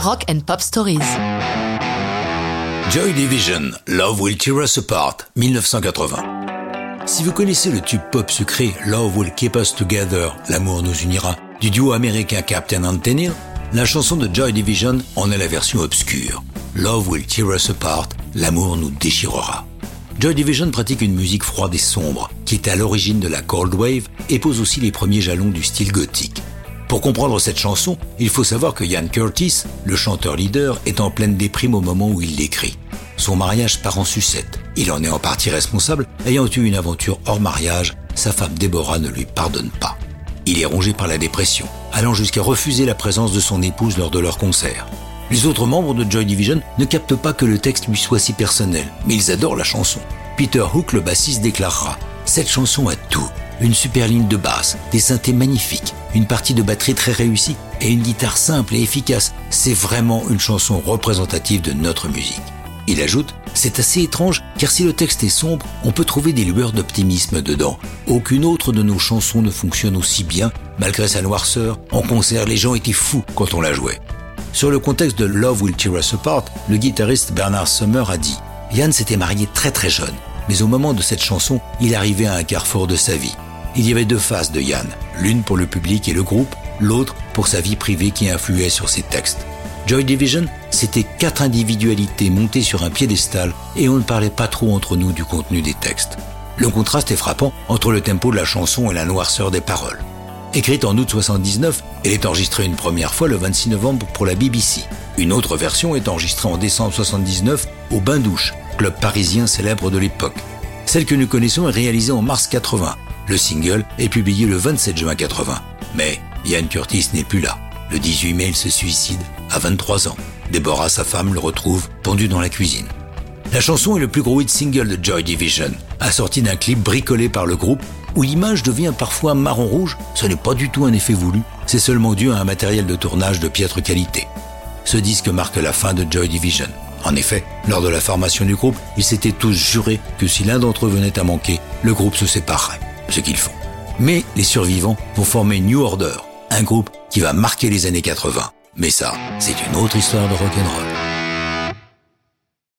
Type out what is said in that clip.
Rock and Pop Stories. Joy Division, Love Will Tear Us Apart, 1980. Si vous connaissez le tube pop sucré Love Will Keep Us Together, L'amour nous unira, du duo américain Captain Antenna, la chanson de Joy Division en est la version obscure. Love Will Tear Us Apart, L'amour nous déchirera. Joy Division pratique une musique froide et sombre, qui est à l'origine de la Cold Wave et pose aussi les premiers jalons du style gothique. Pour comprendre cette chanson, il faut savoir que Ian Curtis, le chanteur leader, est en pleine déprime au moment où il l'écrit. Son mariage part en sucette. Il en est en partie responsable, ayant eu une aventure hors mariage, sa femme Deborah ne lui pardonne pas. Il est rongé par la dépression, allant jusqu'à refuser la présence de son épouse lors de leur concert. Les autres membres de Joy Division ne captent pas que le texte lui soit si personnel, mais ils adorent la chanson. Peter Hook, le bassiste, déclarera Cette chanson a tout. Une super ligne de basse, des synthés magnifiques, une partie de batterie très réussie et une guitare simple et efficace. C'est vraiment une chanson représentative de notre musique. Il ajoute C'est assez étrange car si le texte est sombre, on peut trouver des lueurs d'optimisme dedans. Aucune autre de nos chansons ne fonctionne aussi bien, malgré sa noirceur. En concert, les gens étaient fous quand on la jouait. Sur le contexte de Love Will Tear Us Apart, le guitariste Bernard Summer a dit Yann s'était marié très très jeune, mais au moment de cette chanson, il arrivait à un carrefour de sa vie. Il y avait deux phases de Yann, l'une pour le public et le groupe, l'autre pour sa vie privée qui influait sur ses textes. Joy Division, c'était quatre individualités montées sur un piédestal et on ne parlait pas trop entre nous du contenu des textes. Le contraste est frappant entre le tempo de la chanson et la noirceur des paroles. Écrite en août 79, elle est enregistrée une première fois le 26 novembre pour la BBC. Une autre version est enregistrée en décembre 79 au Bain Douche, club parisien célèbre de l'époque. Celle que nous connaissons est réalisée en mars 80. Le single est publié le 27 juin 80. Mais Ian Curtis n'est plus là. Le 18 mai, il se suicide à 23 ans. Deborah, sa femme, le retrouve pendu dans la cuisine. La chanson est le plus gros hit single de Joy Division, assorti d'un clip bricolé par le groupe où l'image devient parfois marron-rouge, ce n'est pas du tout un effet voulu, c'est seulement dû à un matériel de tournage de piètre qualité. Ce disque marque la fin de Joy Division. En effet, lors de la formation du groupe, ils s'étaient tous jurés que si l'un d'entre eux venait à manquer, le groupe se séparerait, ce qu'ils font. Mais les survivants vont former New Order, un groupe qui va marquer les années 80. Mais ça, c'est une autre histoire de rock'n'roll.